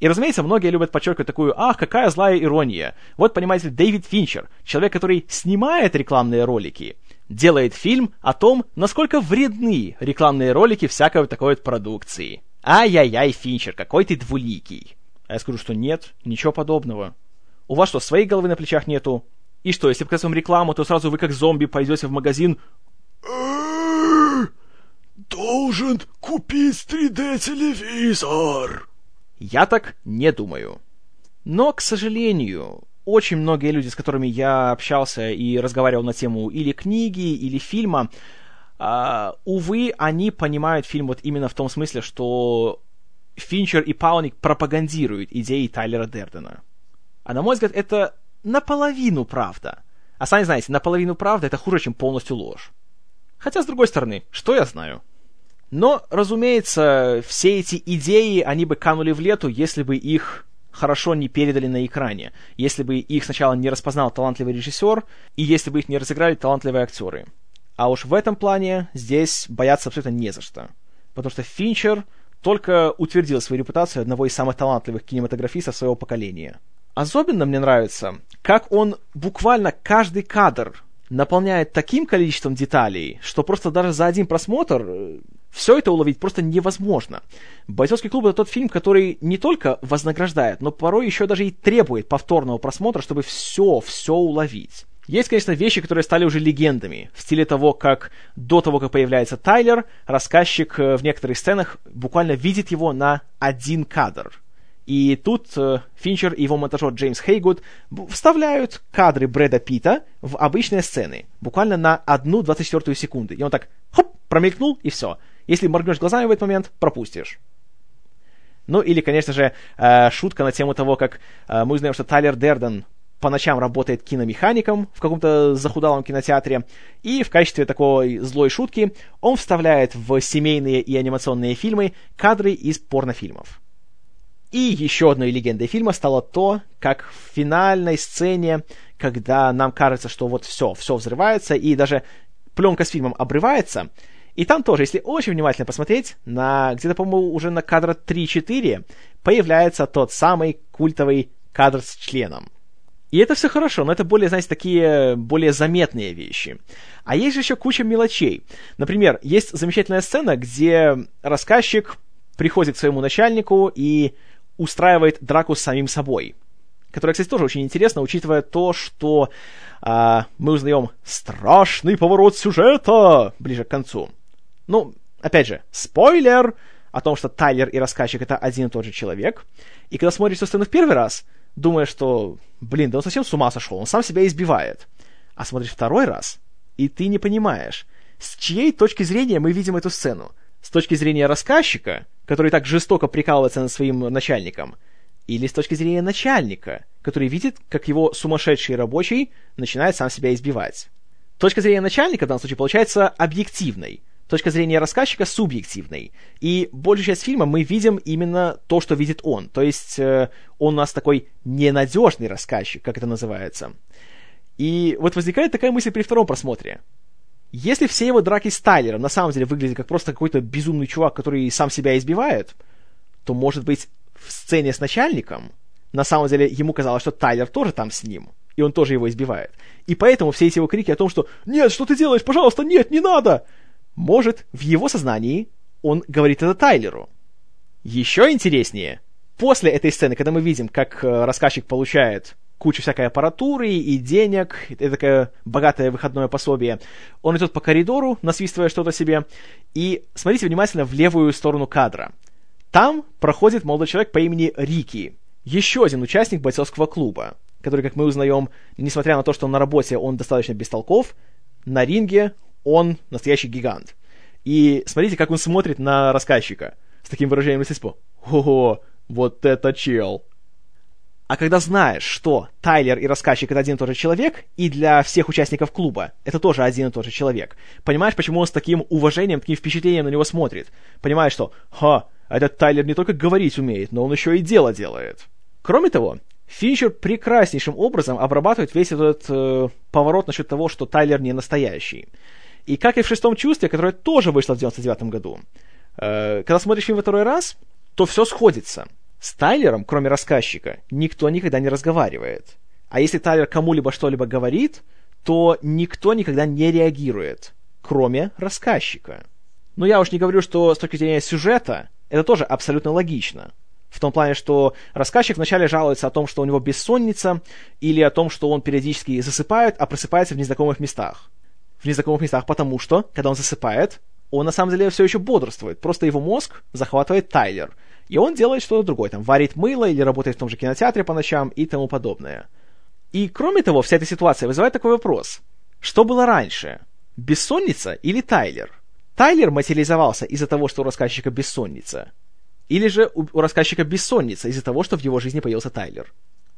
И, разумеется, многие любят подчеркивать такую «Ах, какая злая ирония!» Вот, понимаете, Дэвид Финчер, человек, который снимает рекламные ролики, делает фильм о том, насколько вредны рекламные ролики всякой вот такой вот продукции. Ай-яй-яй, Финчер, какой ты двуликий. А я скажу, что нет, ничего подобного. У вас что, своей головы на плечах нету? И что, если показать вам рекламу, то сразу вы как зомби пойдете в магазин «Должен купить 3D-телевизор!» Я так не думаю. Но, к сожалению, очень многие люди, с которыми я общался и разговаривал на тему или книги, или фильма, Uh, увы, они понимают фильм вот именно в том смысле, что Финчер и Пауник пропагандируют идеи Тайлера Дердена. А на мой взгляд, это наполовину правда. А сами знаете, наполовину правда это хуже, чем полностью ложь. Хотя, с другой стороны, что я знаю? Но, разумеется, все эти идеи, они бы канули в лету, если бы их хорошо не передали на экране, если бы их сначала не распознал талантливый режиссер, и если бы их не разыграли талантливые актеры. А уж в этом плане здесь бояться абсолютно не за что. Потому что Финчер только утвердил свою репутацию одного из самых талантливых кинематографистов своего поколения. Особенно мне нравится, как он буквально каждый кадр наполняет таким количеством деталей, что просто даже за один просмотр э, все это уловить просто невозможно. «Бойцовский клуб» — это тот фильм, который не только вознаграждает, но порой еще даже и требует повторного просмотра, чтобы все, все уловить. Есть, конечно, вещи, которые стали уже легендами, в стиле того, как до того, как появляется Тайлер, рассказчик э, в некоторых сценах буквально видит его на один кадр — и тут э, Финчер и его монтажер Джеймс Хейгуд вставляют кадры Брэда Питта в обычные сцены, буквально на одну 24 секунды. И он так, хоп, промелькнул, и все. Если моргнешь глазами в этот момент, пропустишь. Ну или, конечно же, э, шутка на тему того, как э, мы узнаем, что Тайлер Дерден по ночам работает киномехаником в каком-то захудалом кинотеатре, и в качестве такой злой шутки он вставляет в семейные и анимационные фильмы кадры из порнофильмов. И еще одной легендой фильма стало то, как в финальной сцене, когда нам кажется, что вот все, все взрывается, и даже пленка с фильмом обрывается, и там тоже, если очень внимательно посмотреть, на где-то, по-моему, уже на кадра 3-4 появляется тот самый культовый кадр с членом. И это все хорошо, но это более, знаете, такие более заметные вещи. А есть же еще куча мелочей. Например, есть замечательная сцена, где рассказчик приходит к своему начальнику и устраивает драку с самим собой. Которая, кстати, тоже очень интересна, учитывая то, что а, мы узнаем страшный поворот сюжета ближе к концу. Ну, опять же, спойлер о том, что Тайлер и рассказчик это один и тот же человек. И когда смотришь эту сцену в первый раз, думаешь, что, блин, да он совсем с ума сошел, он сам себя избивает. А смотришь второй раз, и ты не понимаешь, с чьей точки зрения мы видим эту сцену. С точки зрения рассказчика, который так жестоко прикалывается над своим начальником, или с точки зрения начальника, который видит, как его сумасшедший рабочий начинает сам себя избивать. Точка зрения начальника в данном случае получается объективной – точка зрения рассказчика субъективной. И большую часть фильма мы видим именно то, что видит он. То есть э, он у нас такой ненадежный рассказчик, как это называется. И вот возникает такая мысль при втором просмотре. Если все его драки с Тайлером на самом деле выглядят как просто какой-то безумный чувак, который сам себя избивает, то, может быть, в сцене с начальником на самом деле ему казалось, что Тайлер тоже там с ним, и он тоже его избивает. И поэтому все эти его крики о том, что «Нет, что ты делаешь? Пожалуйста, нет, не надо!» Может, в его сознании он говорит это Тайлеру. Еще интереснее, после этой сцены, когда мы видим, как э, рассказчик получает кучу всякой аппаратуры и денег, это такое богатое выходное пособие, он идет по коридору, насвистывая что-то себе, и смотрите внимательно в левую сторону кадра. Там проходит молодой человек по имени Рики, еще один участник бойцовского клуба, который, как мы узнаем, несмотря на то, что на работе, он достаточно бестолков, на ринге он настоящий гигант. И смотрите, как он смотрит на рассказчика с таким выражением лица, типа, «Ого, вот это чел!» А когда знаешь, что Тайлер и рассказчик это один и тот же человек, и для всех участников клуба это тоже один и тот же человек, понимаешь, почему он с таким уважением, таким впечатлением на него смотрит. Понимаешь, что, ха, этот Тайлер не только говорить умеет, но он еще и дело делает. Кроме того, Финчер прекраснейшим образом обрабатывает весь этот э, поворот насчет того, что Тайлер не настоящий. И как и в «Шестом чувстве», которое тоже вышло в 99 году, э, когда смотришь фильм второй раз, то все сходится. С Тайлером, кроме рассказчика, никто никогда не разговаривает. А если Тайлер кому-либо что-либо говорит, то никто никогда не реагирует, кроме рассказчика. Но я уж не говорю, что с точки зрения сюжета это тоже абсолютно логично. В том плане, что рассказчик вначале жалуется о том, что у него бессонница, или о том, что он периодически засыпает, а просыпается в незнакомых местах в незнакомых местах, потому что, когда он засыпает, он на самом деле все еще бодрствует. Просто его мозг захватывает Тайлер. И он делает что-то другое, там, варит мыло или работает в том же кинотеатре по ночам и тому подобное. И кроме того, вся эта ситуация вызывает такой вопрос. Что было раньше? Бессонница или Тайлер? Тайлер материализовался из-за того, что у рассказчика бессонница? Или же у, у рассказчика бессонница из-за того, что в его жизни появился Тайлер?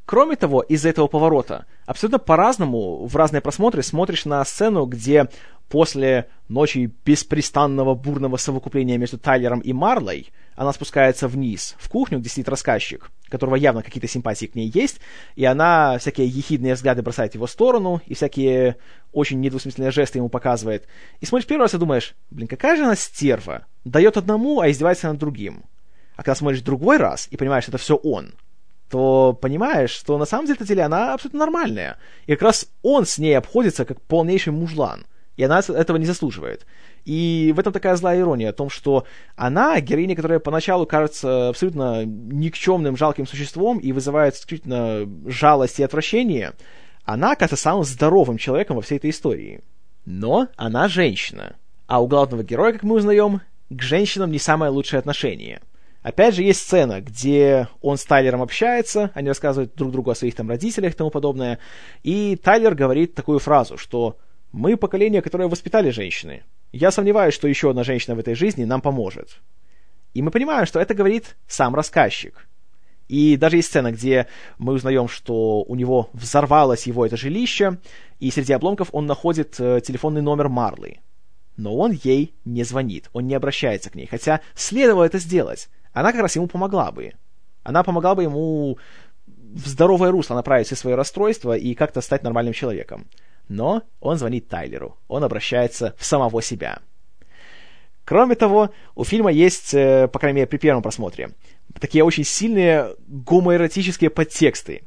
Кроме того, из-за этого поворота абсолютно по-разному в разные просмотры смотришь на сцену, где после ночи беспрестанного бурного совокупления между Тайлером и Марлой она спускается вниз, в кухню, где сидит рассказчик, которого явно какие-то симпатии к ней есть, и она всякие ехидные взгляды бросает в его сторону, и всякие очень недвусмысленные жесты ему показывает. И смотришь первый раз и думаешь, блин, какая же она стерва, дает одному, а издевается над другим. А когда смотришь другой раз и понимаешь, что это все он, то понимаешь, что на самом деле она абсолютно нормальная. И как раз он с ней обходится как полнейший мужлан. И она этого не заслуживает. И в этом такая злая ирония, о том, что она, героиня, которая поначалу кажется абсолютно никчемным, жалким существом и вызывает исключительно жалость и отвращение, она кажется самым здоровым человеком во всей этой истории. Но она женщина. А у главного героя, как мы узнаем, к женщинам не самое лучшее отношение – Опять же, есть сцена, где он с Тайлером общается, они рассказывают друг другу о своих там родителях и тому подобное, и Тайлер говорит такую фразу, что «Мы поколение, которое воспитали женщины. Я сомневаюсь, что еще одна женщина в этой жизни нам поможет». И мы понимаем, что это говорит сам рассказчик. И даже есть сцена, где мы узнаем, что у него взорвалось его это жилище, и среди обломков он находит э, телефонный номер Марли. Но он ей не звонит, он не обращается к ней, хотя следовало это сделать. Она как раз ему помогла бы. Она помогла бы ему в здоровое русло направить все свои расстройства и как-то стать нормальным человеком. Но он звонит Тайлеру, он обращается в самого себя. Кроме того, у фильма есть, э, по крайней мере, при первом просмотре, такие очень сильные гомоэротические подтексты.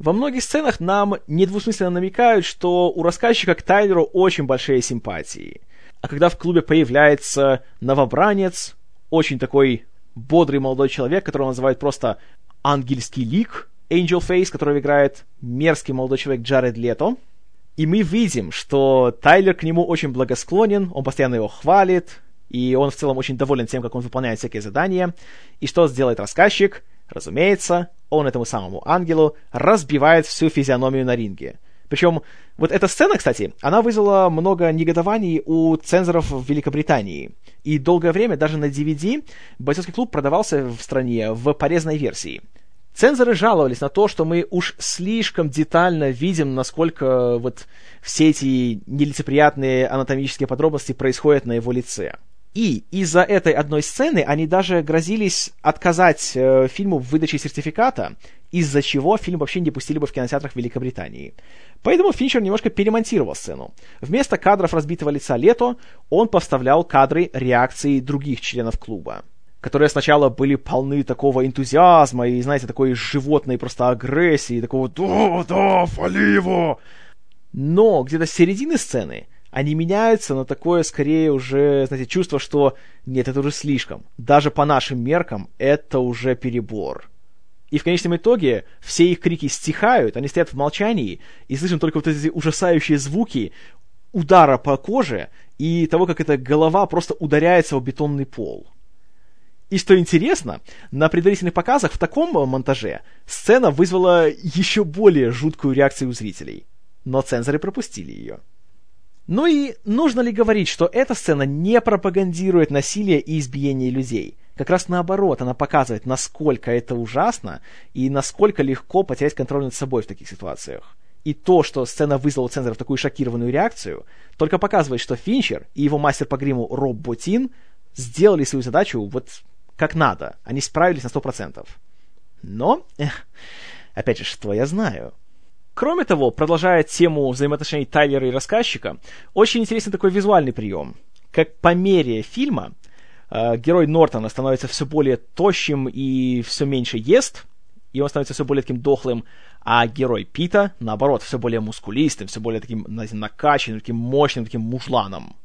Во многих сценах нам недвусмысленно намекают, что у рассказчика к Тайлеру очень большие симпатии. А когда в клубе появляется новобранец, очень такой бодрый молодой человек, которого называют просто ангельский лик, Angel Face, которого играет мерзкий молодой человек Джаред Лето, и мы видим, что Тайлер к нему очень благосклонен, он постоянно его хвалит, и он в целом очень доволен тем, как он выполняет всякие задания. И что сделает рассказчик? Разумеется, он этому самому ангелу разбивает всю физиономию на ринге. Причем вот эта сцена, кстати, она вызвала много негодований у цензоров в Великобритании. И долгое время даже на DVD бойцовский клуб продавался в стране в порезанной версии. Цензоры жаловались на то, что мы уж слишком детально видим, насколько вот все эти нелицеприятные анатомические подробности происходят на его лице. И из-за этой одной сцены они даже грозились отказать э, фильму в выдаче сертификата, из-за чего фильм вообще не пустили бы в кинотеатрах Великобритании. Поэтому Финчер немножко перемонтировал сцену. Вместо кадров разбитого лица Лето он поставлял кадры реакции других членов клуба которые сначала были полны такого энтузиазма и, знаете, такой животной просто агрессии, такого «Да, да, фали его!» Но где-то с середины сцены они меняются на такое, скорее, уже, знаете, чувство, что нет, это уже слишком. Даже по нашим меркам это уже перебор. И в конечном итоге все их крики стихают, они стоят в молчании, и слышим только вот эти ужасающие звуки удара по коже и того, как эта голова просто ударяется в бетонный пол. И что интересно, на предварительных показах в таком монтаже сцена вызвала еще более жуткую реакцию у зрителей. Но цензоры пропустили ее. Ну и нужно ли говорить, что эта сцена не пропагандирует насилие и избиение людей? Как раз наоборот, она показывает, насколько это ужасно и насколько легко потерять контроль над собой в таких ситуациях. И то, что сцена вызвала у цензоров такую шокированную реакцию, только показывает, что Финчер и его мастер по гриму Роб Ботин сделали свою задачу вот как надо. Они справились на 100%. Но, эх, опять же, что я знаю? Кроме того, продолжая тему взаимоотношений Тайлера и рассказчика, очень интересный такой визуальный прием. Как по мере фильма э, герой Нортона становится все более тощим и все меньше ест, и он становится все более таким дохлым, а герой Пита, наоборот, все более мускулистым, все более таким, знаете, накачанным, таким мощным, таким мужланом.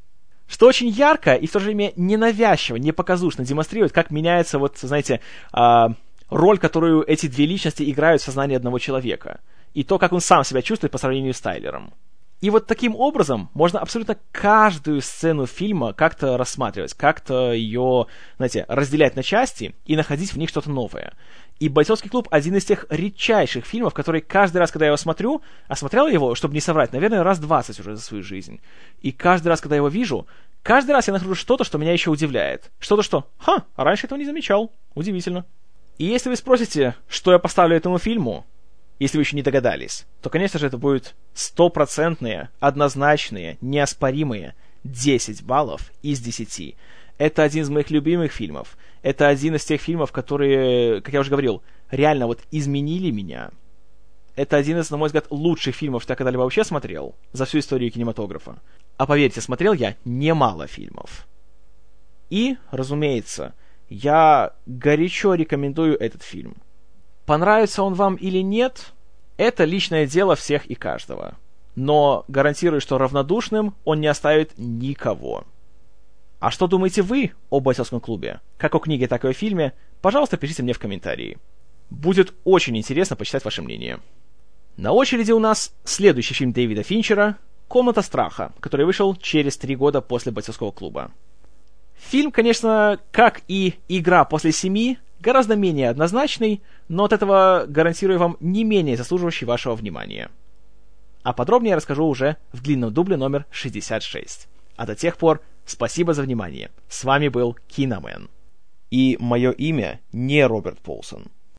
Что очень ярко и в то же время ненавязчиво, не показушно демонстрирует, как меняется, вот, знаете, э, роль, которую эти две личности играют в сознании одного человека. И то, как он сам себя чувствует по сравнению с Тайлером. И вот таким образом можно абсолютно каждую сцену фильма как-то рассматривать, как-то ее, знаете, разделять на части и находить в них что-то новое. И «Бойцовский клуб» — один из тех редчайших фильмов, который каждый раз, когда я его смотрю, а его, чтобы не соврать, наверное, раз двадцать уже за свою жизнь. И каждый раз, когда я его вижу, каждый раз я нахожу что-то, что меня еще удивляет. Что-то, что «Ха, раньше этого не замечал. Удивительно». И если вы спросите, что я поставлю этому фильму, если вы еще не догадались, то, конечно же, это будет стопроцентные, однозначные, неоспоримые 10 баллов из 10. Это один из моих любимых фильмов. Это один из тех фильмов, которые, как я уже говорил, реально вот изменили меня. Это один из, на мой взгляд, лучших фильмов, что я когда-либо вообще смотрел за всю историю кинематографа. А поверьте, смотрел я немало фильмов. И, разумеется, я горячо рекомендую этот фильм. Понравится он вам или нет, это личное дело всех и каждого. Но гарантирую, что равнодушным он не оставит никого. А что думаете вы о бойцовском клубе? Как о книге, так и о фильме? Пожалуйста, пишите мне в комментарии. Будет очень интересно почитать ваше мнение. На очереди у нас следующий фильм Дэвида Финчера «Комната страха», который вышел через три года после бойцовского клуба. Фильм, конечно, как и «Игра после семи», гораздо менее однозначный, но от этого гарантирую вам не менее заслуживающий вашего внимания. А подробнее я расскажу уже в длинном дубле номер 66. А до тех пор Спасибо за внимание. С вами был Киномен. И мое имя не Роберт Полсон.